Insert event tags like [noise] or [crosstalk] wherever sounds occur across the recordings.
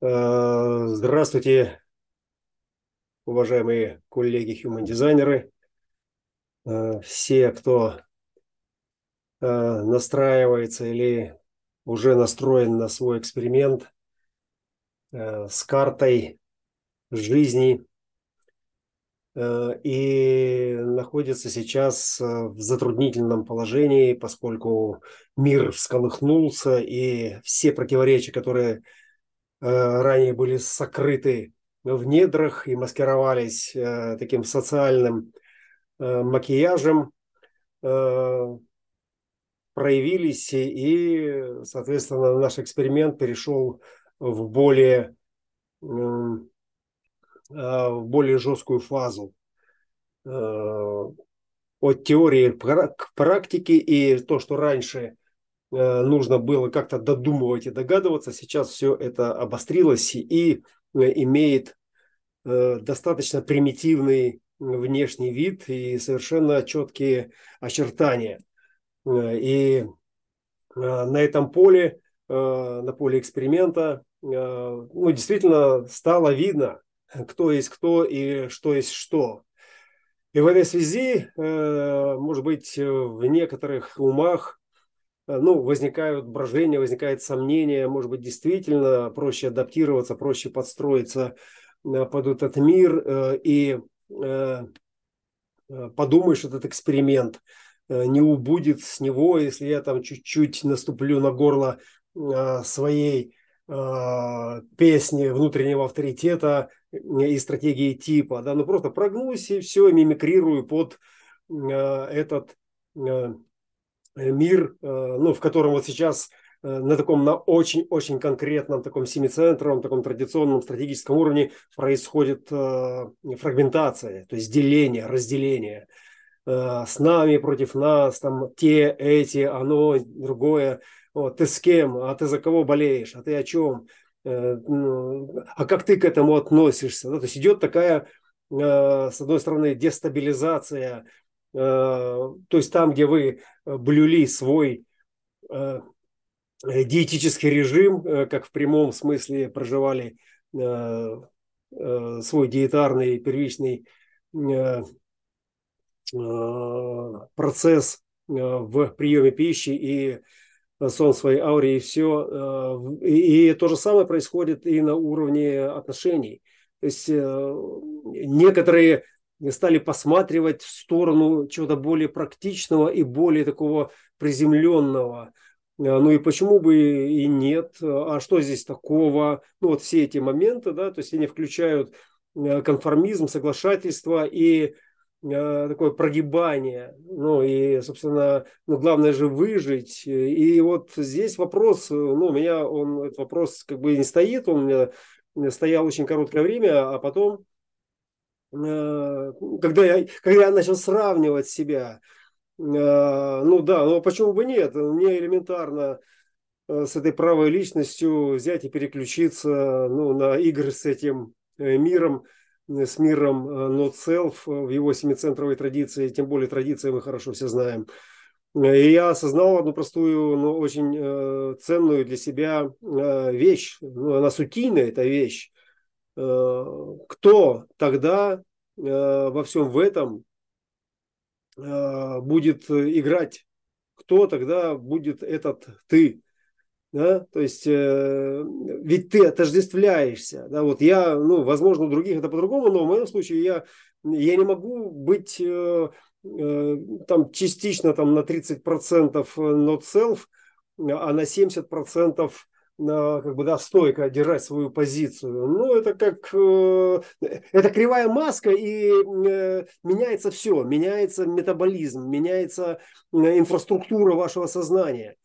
Э, здравствуйте, уважаемые коллеги human-дизайнеры, э, все, кто э, настраивается или уже настроен на свой эксперимент с картой жизни и находится сейчас в затруднительном положении, поскольку мир всколыхнулся и все противоречия, которые ранее были сокрыты в недрах и маскировались э, таким социальным э, макияжем, э, проявились, и, соответственно, наш эксперимент перешел в более, в более жесткую фазу от теории к практике, и то, что раньше нужно было как-то додумывать и догадываться, сейчас все это обострилось и имеет Э, достаточно примитивный внешний вид и совершенно четкие очертания. Э, и э, на этом поле, на поле эксперимента, ну, действительно стало видно, кто есть кто и что есть что. И в этой связи, может быть, в некоторых умах ну, возникают брожения, возникает сомнение, может быть, действительно проще адаптироваться, проще подстроиться Э, под этот мир э, и э, подумаешь, этот эксперимент не убудет с него, если я там чуть-чуть наступлю на горло своей песни внутреннего авторитета и стратегии типа, да, ну просто прогнусь и все, мимикрирую под этот мир, ну, в котором вот сейчас Э, на таком, на очень-очень конкретном, таком семицентровом, таком традиционном стратегическом уровне происходит э, фрагментация, то есть деление, разделение. Э, с нами против нас, там те, эти, оно, другое. Вот, ты с кем, а ты за кого болеешь, а ты о чем? Ну, а как ты к этому относишься? Да, то есть идет такая, с одной стороны, дестабилизация, то есть там, где вы блюли свой Э, диетический режим, э, как в прямом смысле проживали э, свой диетарный первичный процесс в приеме пищи и сон своей ауре и все. И то же самое происходит и на уровне отношений. То есть некоторые стали посматривать в сторону чего-то более практичного и более такого приземленного – Э, ну и почему бы и нет? А что здесь такого? Ну вот все эти моменты, да, то есть они включают э, конформизм, соглашательство и э, такое прогибание. Ну и, собственно, ну, главное же выжить. И вот здесь вопрос, ну у меня он, этот вопрос как бы не стоит, он у меня стоял очень короткое время, а потом, когда я, когда я начал сравнивать себя, а, ну да, но почему бы нет? Мне элементарно э, с этой правой личностью взять и переключиться ну, на игры с этим э, миром, э, с миром not self в его семицентровой традиции, тем более традиции мы хорошо все знаем. И я осознал одну простую, но очень ценную для себя вещь. Ну, она сутийная, эта вещь. Кто тогда во всем в этом Э, будет играть, кто тогда будет этот ты. Да? То есть, э, ведь ты отождествляешься. Да? Вот я, ну, возможно, у других это по-другому, но в моем случае я, я не могу быть э, э, там частично там, на 30% not self, а на 70% как бы, да, стойко держать свою позицию. Ну, это как, э, это кривая маска, и э, меняется все, меняется метаболизм, меняется э, инфраструктура вашего сознания.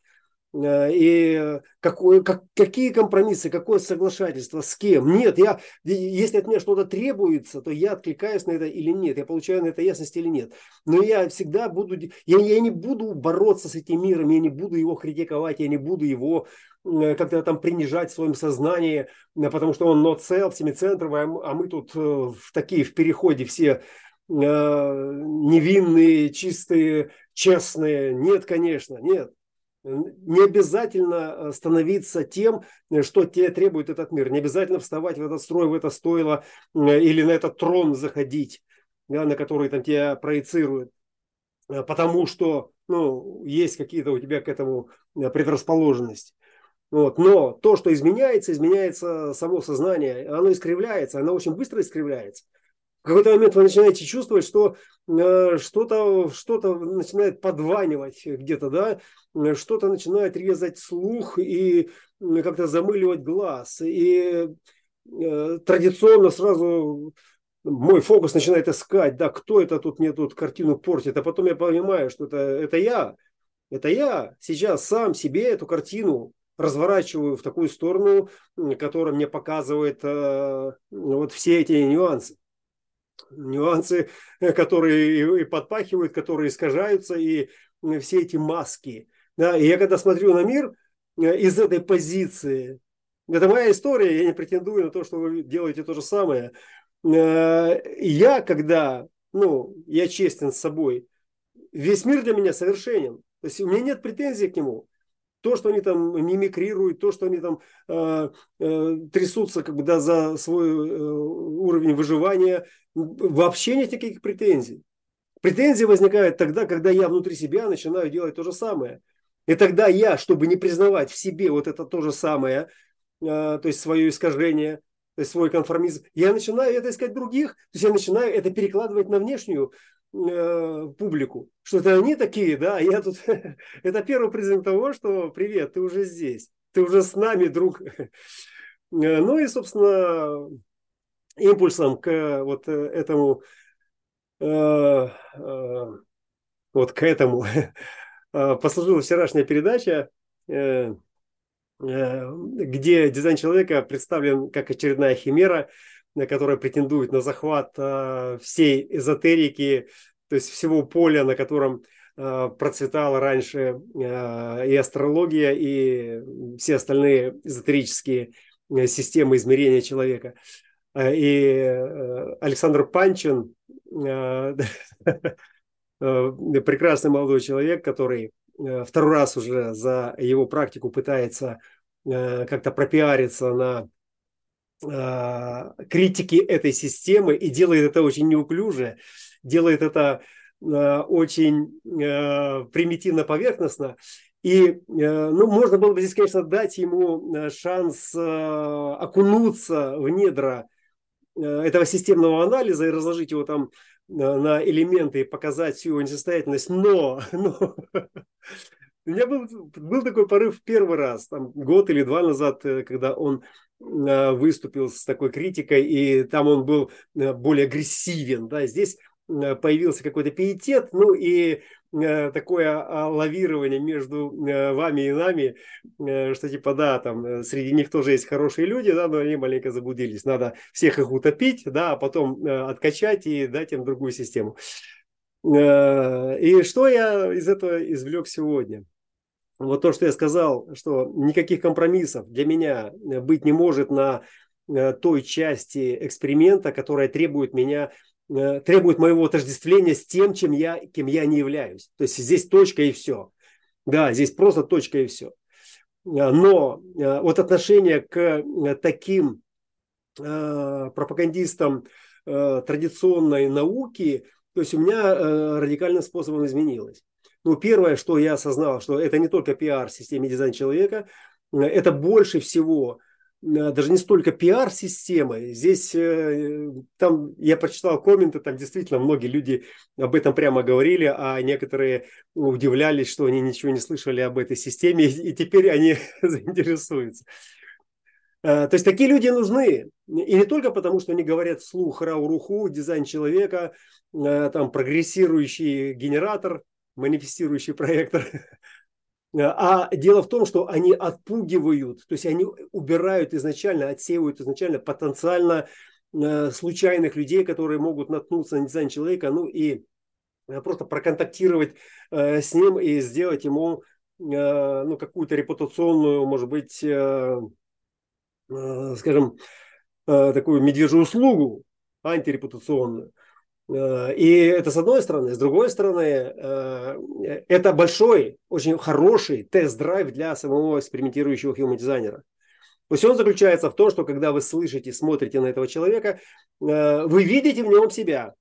Э, и какой, как, какие компромиссы, какое соглашательство, с кем. Нет, я, если от меня что-то требуется, то я откликаюсь на это или нет, я получаю на это ясность или нет. Но я всегда буду, я, я не буду бороться с этим миром, я не буду его критиковать, я не буду его э, как-то там принижать в своем сознании, э, потому что он not self, семицентровый, а мы тут в такие в переходе все невинные, чистые, честные. Нет, конечно, нет. Не обязательно становиться тем, что тебе требует этот мир. Не обязательно вставать в этот строй, в это стойло или на этот трон заходить, да, на который там тебя проецируют. Потому что ну, есть какие-то у тебя к этому предрасположенность. Вот. Но то, что изменяется, изменяется само сознание. Оно искривляется, оно очень быстро искривляется. В какой-то момент вы начинаете чувствовать, что э, что-то что начинает подванивать где-то, да, что-то начинает резать слух и как-то замыливать глаз. И э, традиционно сразу мой фокус начинает искать, да, кто это тут мне тут картину портит, а потом я понимаю, что это, это я, это я сейчас сам себе эту картину разворачиваю в такую сторону, которая мне показывает э, вот все эти нюансы. Нюансы, которые и подпахивают, которые искажаются, и все эти маски. Да, и я когда смотрю на мир э, из этой позиции, это моя история, я не претендую на то, что вы делаете то же самое. Э, я, когда, ну, я честен с собой, весь мир для меня совершенен. То есть у меня нет претензий к нему то, что они там мимикрируют, то, что они там э, э, трясутся как бы, да, за свой э, уровень выживания, вообще нет никаких претензий. Претензии возникают тогда, когда я внутри себя начинаю делать то же самое. И тогда я, чтобы не признавать в себе вот это то же самое, э, то есть свое искажение, то есть свой конформизм, я начинаю это искать других, то есть я начинаю это перекладывать на внешнюю Э, публику, что это они такие, да, а я тут, [laughs] это первый признак того, что привет, ты уже здесь, ты уже с нами, друг. [laughs] Э, ну и, собственно, импульсом к вот этому, вот к этому [laughs] послужила вчерашняя передача, где дизайн человека представлен как очередная химера, которая претендует на захват э, всей эзотерики, то есть всего поля, на котором э, процветала раньше э, и астрология, и все остальные эзотерические системы измерения человека. И Александр Панчин, прекрасный молодой человек, который второй раз уже за его практику пытается как-то пропиариться на а, критики этой системы и делает это очень неуклюже, делает это а, очень а, примитивно поверхностно. И ну, можно было бы здесь, конечно, дать ему шанс окунуться в недра этого системного анализа и разложить его там на элементы и показать всю его несостоятельность. Но, [laughs] но у меня был, был такой порыв первый раз, там, год или два назад, э, когда он э, выступил с такой критикой, и там он был э, более агрессивен. Да? Здесь появился какой-то пиетет, ну и такое лавирование между вами и нами, что типа, да, там среди них тоже есть хорошие люди, да, но они маленько заблудились. Надо всех их утопить, да, а потом откачать и дать им другую систему. И что я из этого извлек сегодня? Вот то, что я сказал, что никаких компромиссов для меня э, быть не может на э, той части эксперимента, которая требует меня э, требует моего отождествления с тем, чем я, кем я не являюсь. То есть здесь точка и все. Да, здесь просто точка и все. Но вот отношение к таким пропагандистам традиционной науки, то есть у меня радикальным способом изменилось. Ну, первое, что я осознал, что это не только пиар в системе дизайн человека, это больше всего э, даже не столько пиар-системы. Здесь, э, там, я прочитал комменты, там действительно многие люди об этом прямо говорили, а некоторые удивлялись, что они ничего не слышали об этой системе, и теперь они [laughs] заинтересуются. Э, то есть такие люди нужны. И не только потому, что они говорят вслух рауруху, дизайн человека, там прогрессирующий генератор, манифестирующий проектор. А дело в том, что они отпугивают, то есть они убирают изначально, отсеивают изначально потенциально э, случайных людей, которые могут наткнуться на дизайн человека, ну и э, просто проконтактировать э, с ним и сделать ему ну, какую-то репутационную, может быть, скажем, такую медвежью услугу, антирепутационную. Э, и это с одной стороны. С другой стороны, э, это большой, очень хороший тест-драйв для самого экспериментирующего human дизайнера. То есть он заключается в том, что когда вы слышите, смотрите на этого человека, э, вы видите в нем себя.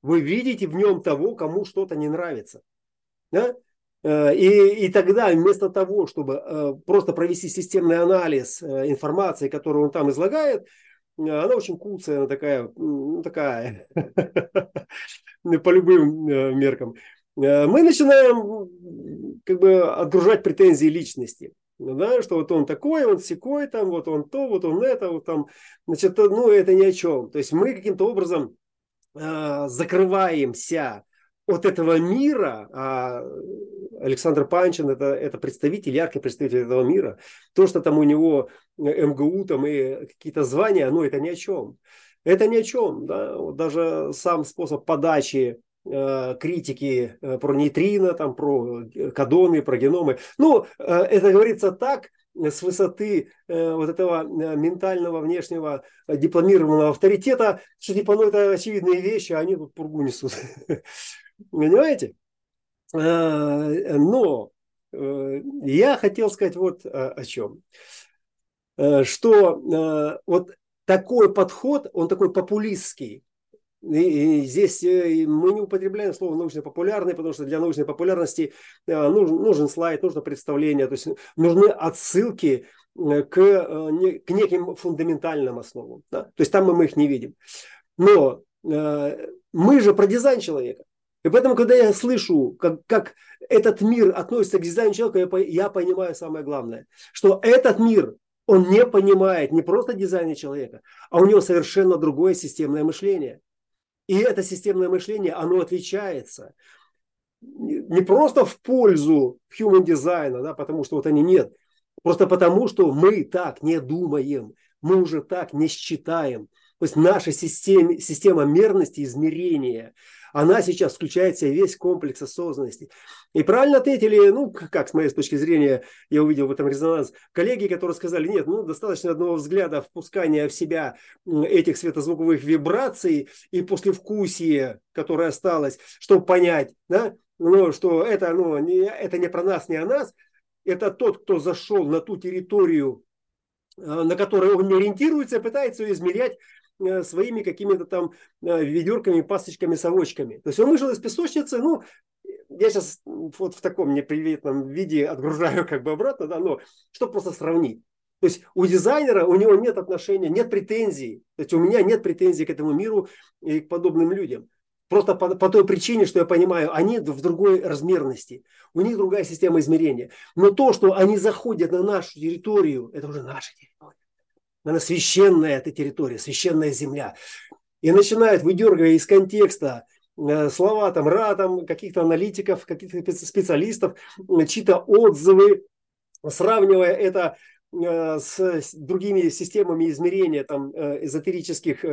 Вы видите в нем того, кому что-то не нравится. Да? И, и тогда вместо того, чтобы просто провести системный анализ информации, которую он там излагает, она очень куцая, она такая, ну, такая, [laughs] по любым э, меркам. Э, мы начинаем как бы отгружать претензии личности. Да, что вот он такой, он секой, там, вот он то, вот он это, вот там, значит, ну, это ни о чем. То есть мы каким-то образом э, закрываемся от этого мира, а Александр Панчин это, это представитель, яркий представитель этого мира. То, что там у него МГУ там и какие-то звания, ну это ни о чем. Это ни о чем. Да? Вот даже сам способ подачи э, критики э, про нейтрино, там, про кадоны, про геномы. Ну, э, это говорится так, с высоты э, вот этого э, ментального внешнего дипломированного авторитета, что типа, ну это очевидные вещи, а они тут пургу несут. [laughs] Понимаете? Э, но э, я хотел сказать вот о чем. Э, что вот такой подход, он такой популистский. И здесь мы не употребляем слово научно-популярный, потому что для научной популярности нужен слайд, нужно представление, то есть нужны отсылки к, к неким фундаментальным основам. Да? То есть там мы их не видим. Но мы же про дизайн человека. И поэтому, когда я слышу, как, как этот мир относится к дизайну человека, я, я понимаю самое главное, что этот мир, он не понимает не просто дизайна человека, а у него совершенно другое системное мышление. И это системное мышление, оно отличается не просто в пользу human дизайна, да, потому что вот они нет, просто потому, что мы так не думаем, мы уже так не считаем. То есть наша система, система мерности, измерения – она сейчас включает в себя весь комплекс осознанности. И правильно ответили, ну, как с моей точки зрения, я увидел в этом резонанс, коллеги, которые сказали, нет, ну, достаточно одного взгляда впускания в себя этих светозвуковых вибраций и послевкусия, которое осталось, чтобы понять, да, ну, что это, ну, не, это не про нас, не о нас, это тот, кто зашел на ту территорию, э, на которой он не ориентируется, пытается ее измерять своими какими-то там э, ведерками, пасочками, совочками. То есть он вышел из песочницы, ну, я сейчас вот в таком неприветном виде отгружаю [laughs] как бы обратно, да, но чтобы просто сравнить. То есть у дизайнера, у него нет отношения, нет претензий. То есть у меня нет претензий к этому миру и к подобным людям. Просто по, по той причине, что я понимаю, они в другой размерности. У них другая система измерения. Но то, что они заходят на нашу территорию, это уже наша территория она священная эта территория, священная земля. И начинают, выдергивая из контекста э, слова там ра, там, каких-то аналитиков, каких-то специалистов, чьи-то отзывы, сравнивая это э, с другими системами измерения там, э, эзотерических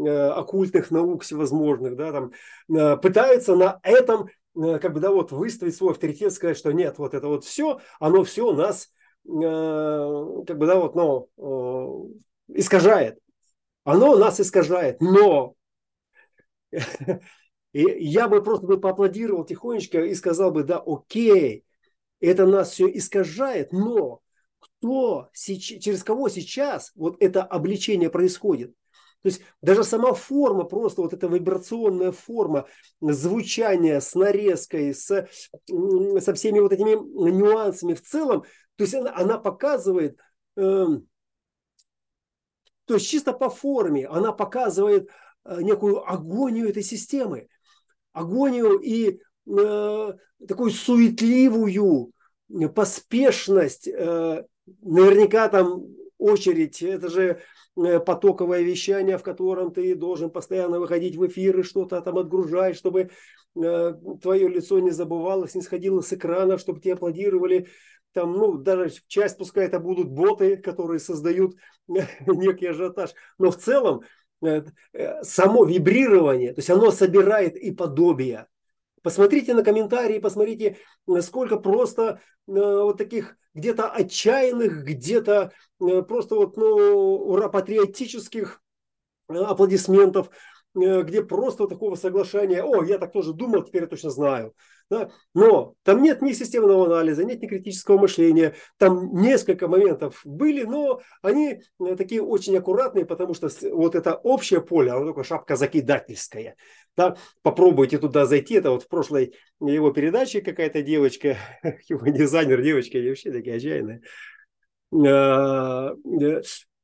оккультных наук всевозможных, да, там, пытаются на этом как бы, да, вот выставить свой авторитет, сказать, что нет, вот это вот все, оно все нас Э, как бы, да, вот, ну, э, искажает. Оно нас искажает, но [laughs] и я бы просто бы поаплодировал тихонечко и сказал бы, да, окей, это нас все искажает, но кто, через кого сейчас вот это обличение происходит? То есть даже сама форма, просто вот эта вибрационная форма звучания с нарезкой, с, со всеми вот этими нюансами в целом, то есть она, она показывает, э, то есть чисто по форме, она показывает э, некую агонию этой системы. Агонию и э, такую суетливую поспешность. Э, наверняка там очередь, это же э, потоковое вещание, в котором ты должен постоянно выходить в эфир и что-то там отгружать, чтобы э, твое лицо не забывалось, не сходило с экрана, чтобы тебе аплодировали там, ну, даже часть, пускай это будут боты, которые создают [laughs] некий ажиотаж, но в целом э, э, само вибрирование, то есть оно собирает и подобие. Посмотрите на комментарии, посмотрите, сколько просто э, вот таких где-то отчаянных, где-то просто вот, ну, ура, патриотических аплодисментов, где просто такого соглашения, о, я так тоже думал, теперь я точно знаю. Да? Но там нет ни системного анализа, нет ни критического мышления. Там несколько моментов были, но они э, такие очень аккуратные, потому что вот это общее поле, оно такое шапка закидательская. Да? Попробуйте туда зайти. Это вот в прошлой его передаче какая-то девочка, [laughs] его дизайнер девочка, они вообще такие отчаянные э, э,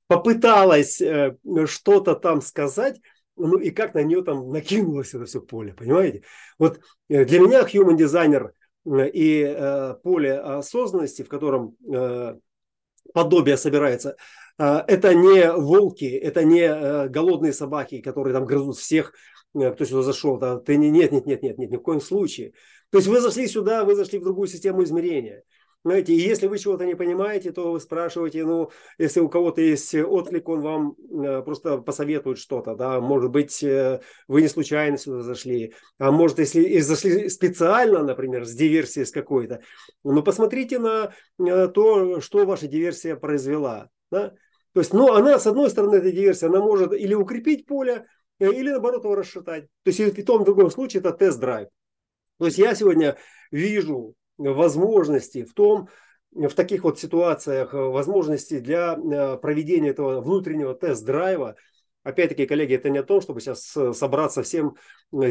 попыталась что-то там сказать, ну и как на нее там накинулось это все поле, понимаете? Вот э, для меня human дизайнер э, и э, поле осознанности, в котором э, подобие собирается, э, это не волки, это не э, голодные собаки, которые там грызут всех, э, кто сюда зашел. Да, ты не, нет, нет, нет, нет, нет, ни в коем случае. То есть вы зашли сюда, вы зашли в другую систему измерения. Знаете, и если вы чего-то не понимаете, то вы спрашиваете, ну, если у кого-то есть отклик, он вам э, просто посоветует что-то, да, может быть, э, вы не случайно сюда зашли, а может, если и зашли специально, например, с диверсией с какой-то, ну, посмотрите на э, то, что ваша диверсия произвела, да, то есть, ну, она, с одной стороны, эта диверсия, она может или укрепить поле, или, наоборот, его расшатать. То есть, и в том, в другом случае, это тест-драйв. То есть, я сегодня вижу возможности в том, в таких вот ситуациях, э, возможности для э, проведения этого внутреннего тест-драйва. Опять-таки, коллеги, это не о том, чтобы сейчас э, собраться всем,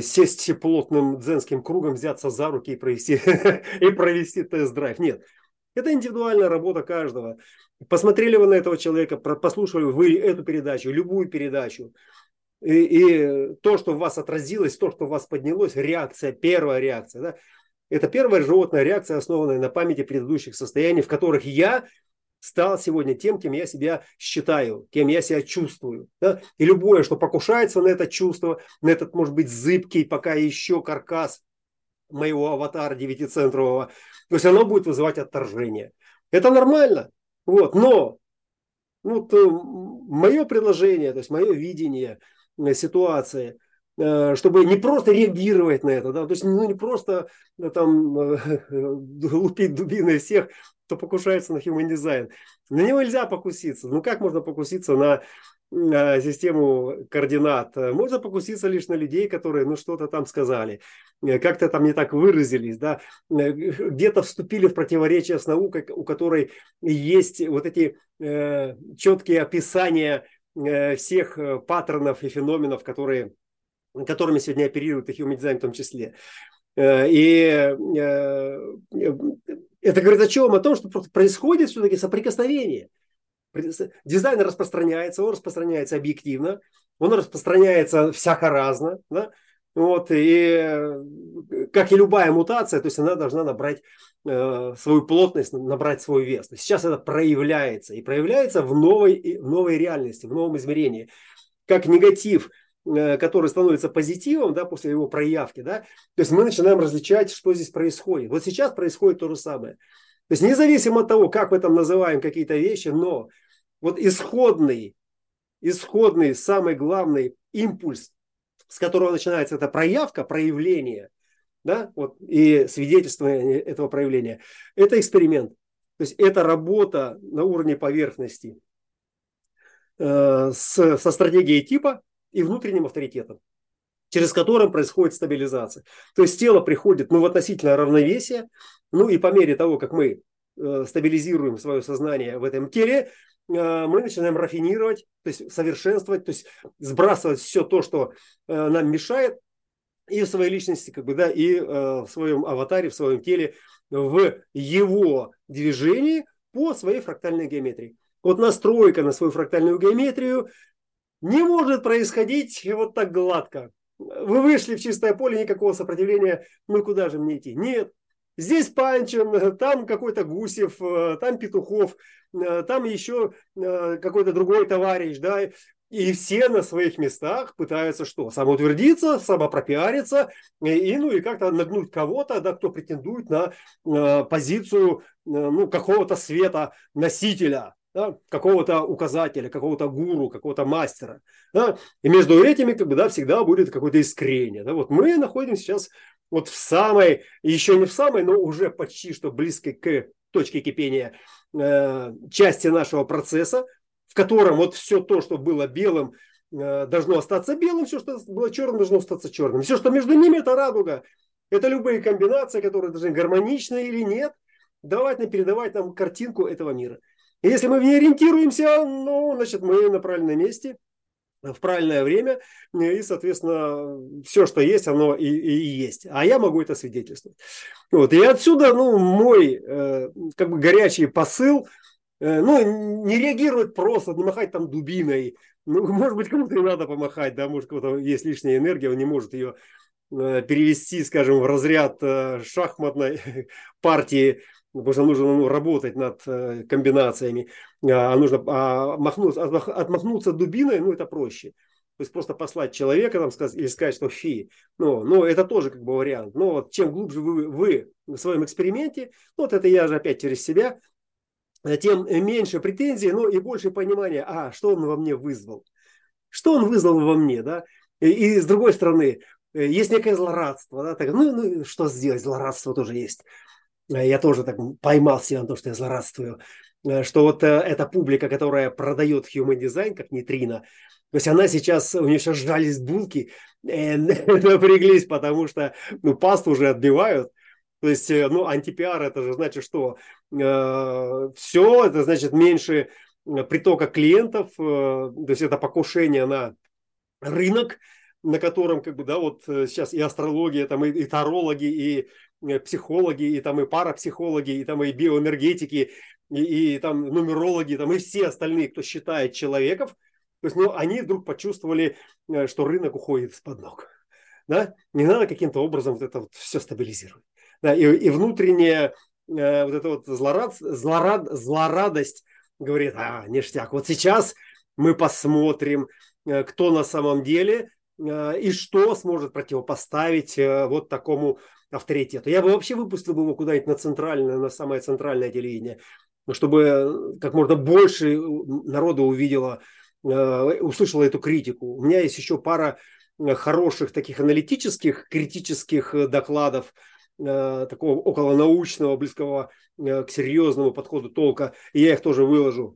сесть плотным дзенским кругом, взяться за руки и провести, [laughs] и провести тест-драйв. Нет, это индивидуальная работа каждого. Посмотрели вы на этого человека, послушали вы эту передачу, любую передачу, и, и то, что в вас отразилось, то, что в вас поднялось, реакция, первая реакция, да, это первая животная реакция, основанная на памяти предыдущих состояний, в которых я стал сегодня тем, кем я себя считаю, кем я себя чувствую. Да? И любое, что покушается на это чувство, на этот, может быть, зыбкий пока еще каркас моего аватара девятицентрового, то есть оно будет вызывать отторжение. Это нормально. Вот. Но вот, э, мое предложение, то есть мое видение э, ситуации – чтобы не просто реагировать на это, да, то есть ну, не просто да, там [laughs] лупить дубиной всех, кто покушается на human design. На него нельзя покуситься. Ну как можно покуситься на систему координат. Можно покуситься лишь на людей, которые ну, что-то там сказали, э, как-то там не так выразились, да, э, где-то вступили в противоречие с наукой, у которой есть вот эти э, четкие описания э, всех паттернов и феноменов, которые которыми сегодня оперирует и Human Design в том числе. Э, и э, это говорит о чем? О том, что происходит все-таки соприкосновение. Дизайн распространяется, он распространяется объективно, он распространяется всяко разно. Да? Вот, и как и любая мутация, то есть она должна набрать э, свою плотность, набрать свой вес. Сейчас это проявляется, и проявляется в новой, в новой реальности, в новом измерении. Как негатив – Э, который становится позитивом да, после его проявки, да, то есть мы начинаем различать, что здесь происходит. Вот сейчас происходит то же самое. То есть независимо от того, как мы там называем какие-то вещи, но вот исходный, исходный, самый главный импульс, с которого начинается эта проявка, проявление, да, вот, и свидетельствование этого проявления, это эксперимент. То есть это работа на уровне поверхности э, с, со стратегией типа, и внутренним авторитетом, через которым происходит стабилизация. То есть тело приходит ну, в относительное равновесие, ну и по мере того, как мы э, стабилизируем свое сознание в этом теле, э, мы начинаем рафинировать, то есть совершенствовать, то есть сбрасывать все то, что э, нам мешает, и в своей личности, как бы, да, и в своем аватаре, в своем теле, в его движении по своей фрактальной геометрии. Вот настройка на свою фрактальную геометрию не может происходить вот так гладко. Вы вышли в чистое поле, никакого сопротивления, ну куда же мне идти? Нет. Здесь Панчин, там какой-то Гусев, там Петухов, там еще э, какой-то другой товарищ, да, и все на своих местах пытаются что? Самоутвердиться, самопропиариться, и, ну, и как-то нагнуть кого-то, да, кто претендует на э, позицию э, ну, какого-то света носителя да, какого-то указателя, какого-то гуру, какого-то мастера. Да, и между этими как бы, да, всегда будет какое-то искрение. Да. Вот мы находимся сейчас вот в самой, еще не в самой, но уже почти что близкой к точке кипения э, части нашего процесса, в котором вот все то, что было белым, должно остаться белым, все, что было черным, должно остаться черным. Все, что между ними, это радуга. Это любые комбинации, которые должны гармоничны или нет, давать нам, передавать нам картинку этого мира. И если мы в ней ориентируемся, ну, значит, мы на правильном месте, в правильное время, и, соответственно, все, что есть, оно и, и, есть. А я могу это свидетельствовать. Вот. И отсюда, ну, мой э, как бы горячий посыл, э, ну, не реагировать просто, не махать там дубиной. Ну, [laughs] может быть, кому-то и надо помахать, да, может, кого-то есть лишняя энергия, он не может ее э, перевести, скажем, в разряд э, шахматной [laughs] партии потому что нужно ну, работать над э, комбинациями, а нужно а, махнуться, отмахнуться дубиной, ну это проще. То есть просто послать человека там, сказать, или сказать, что фи. Ну, ну, это тоже как бы вариант. Но вот чем глубже вы, вы в своем эксперименте, ну, вот это я же опять через себя, э, тем меньше претензий, но и больше понимания, а, что он во мне вызвал. Что он вызвал во мне, да? И, и с другой стороны, э, есть некое злорадство, да, так, ну, ну, что сделать, злорадство тоже есть. Э, я тоже так поймал себя на то, что я злорадствую, э, что вот э, эта публика, которая продает human design как нейтрино, то есть она сейчас, у нее сейчас сжались булки, [laughs] напряглись, потому что ну, пасту уже отбивают. То есть, ну, антипиар это же значит, что? Э, все, это значит меньше притока клиентов, э, то есть это покушение на рынок, на котором, как бы, да, вот сейчас и астрология, там, и, и тарологи, и Э, психологи, и там и парапсихологи, и там и биоэнергетики, и, и там нумерологи, там и все остальные, кто считает человеков, то есть, ну, они вдруг почувствовали, э, что рынок уходит из-под ног. Да? Не надо каким-то образом вот это вот все стабилизировать. Да? И, и внутренняя э, вот эта вот злорад, злорад, злорадость говорит, а, ништяк, вот сейчас мы посмотрим, э, кто на самом деле э, и что сможет противопоставить э, вот такому авторитету. Я бы вообще выпустил бы его куда-нибудь на центральное, на самое центральное телевидение, чтобы э, как можно больше народа увидело, э, услышало эту критику. У меня есть еще пара э, хороших таких аналитических, критических докладов, такого околонаучного, близкого к серьезному подходу толка, и я их тоже выложу.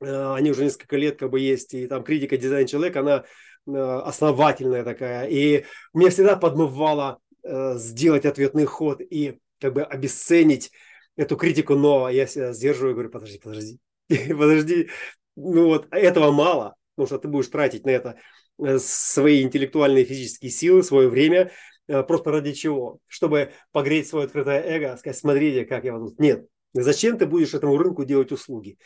Они уже несколько лет как бы есть, и там критика дизайн человека, она основательная такая. И мне всегда подмывала Э, сделать ответный ход и как бы обесценить эту критику, но я себя сдерживаю и говорю, подожди, подожди, [laughs] подожди, ну вот этого мало, потому что ты будешь тратить на это э, свои интеллектуальные физические силы, свое время, э, просто ради чего? Чтобы погреть свое открытое эго, сказать, смотрите, как я вот тут. Нет, зачем ты будешь этому рынку делать услуги?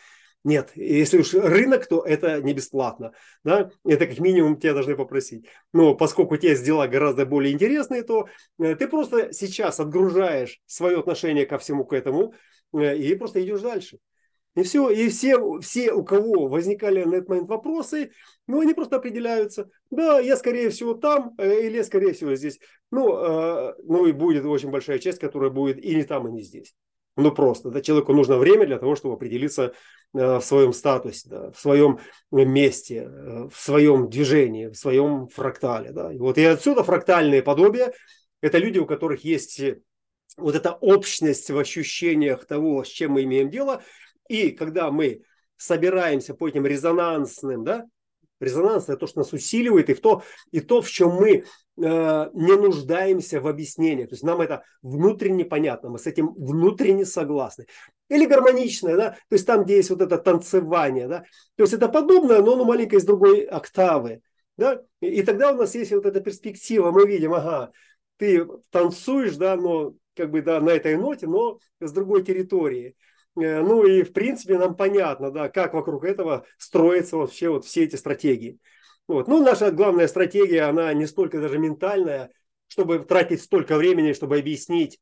Нет, если уж рынок, то это не бесплатно. Да? Это как минимум тебя должны попросить. Но поскольку тебе дела гораздо более интересные, то э, ты просто сейчас отгружаешь свое отношение ко всему к этому э, и просто идешь дальше. И все, и все, все, у кого возникали на этот момент вопросы, ну, они просто определяются. Да, я, скорее всего, там, э, или я, скорее всего, здесь. Ну, ну и будет очень большая часть, которая будет и не там, и не здесь. Ну просто, да, человеку нужно время для того, чтобы определиться э, в своем статусе, да, в своем месте, э, в своем движении, в своем фрактале. Да. И вот и отсюда фрактальные подобия – это люди, у которых есть вот эта общность в ощущениях того, с чем мы имеем дело. И когда мы собираемся по этим резонансным да, Резонанс – это то, что нас усиливает, и, в то, и то, в чем мы э, не нуждаемся в объяснениях. То есть нам это внутренне понятно, мы с этим внутренне согласны. Или гармоничное, да, то есть там, где есть вот это танцевание, да, то есть это подобное, но оно маленькое из другой октавы, да, и тогда у нас есть вот эта перспектива, мы видим, ага, ты танцуешь, да, но как бы, да, на этой ноте, но с другой территории. Э, ну и в принципе нам понятно, да, как вокруг этого строятся вообще вот все эти стратегии. Вот. Ну, наша главная стратегия, она не столько даже ментальная, чтобы тратить столько времени, чтобы объяснить,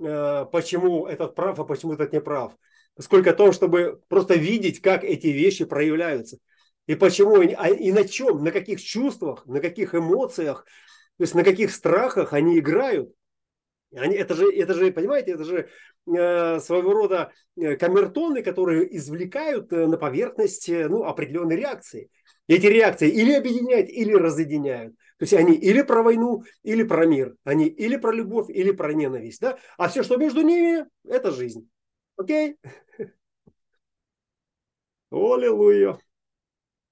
э, почему этот прав, а почему этот не прав. Сколько том, чтобы просто видеть, как эти вещи проявляются. И почему, а, и на чем, на каких чувствах, на каких эмоциях, то есть на каких страхах они играют. Они, это, же, это же, понимаете, это же э, своего рода э, камертоны, которые извлекают э, на поверхность э, ну, определенные реакции. Эти реакции или объединяют, или разъединяют. То есть они или про войну, или про мир. Они или про любовь, или про ненависть. Да? А все, что между ними, это жизнь. Окей? [laughs] Аллилуйя.